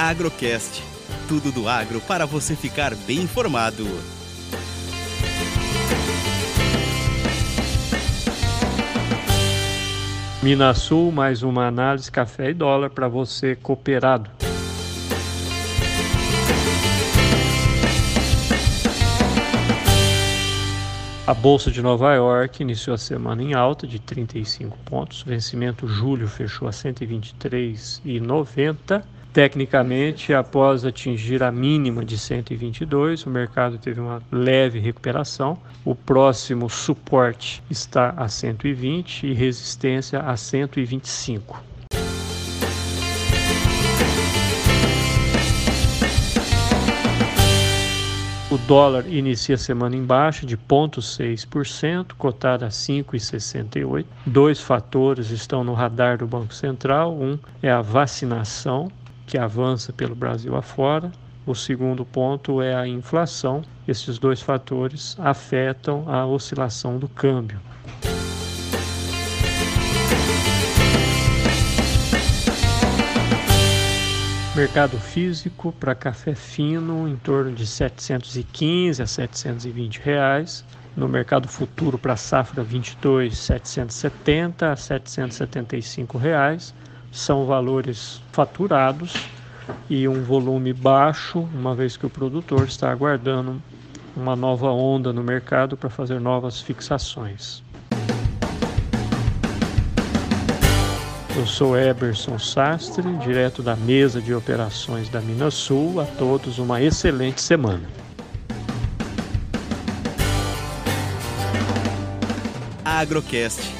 Agrocast. Tudo do agro para você ficar bem informado. Minasul, mais uma análise café e dólar para você cooperado. A Bolsa de Nova York iniciou a semana em alta de 35 pontos. Vencimento julho fechou a 123,90. Tecnicamente, após atingir a mínima de 122, o mercado teve uma leve recuperação. O próximo suporte está a 120 e resistência a 125. O dólar inicia a semana em baixa de 0,6%, cotado a 5,68. Dois fatores estão no radar do Banco Central. Um é a vacinação, que avança pelo Brasil afora. O segundo ponto é a inflação. Esses dois fatores afetam a oscilação do câmbio. Mercado físico para café fino em torno de 715 a 720 reais. No mercado futuro para safra 22, 770 a 775 reais. São valores faturados e um volume baixo, uma vez que o produtor está aguardando uma nova onda no mercado para fazer novas fixações. Eu sou Eberson Sastre, direto da mesa de operações da Minas Sul. A todos uma excelente semana. Agrocast.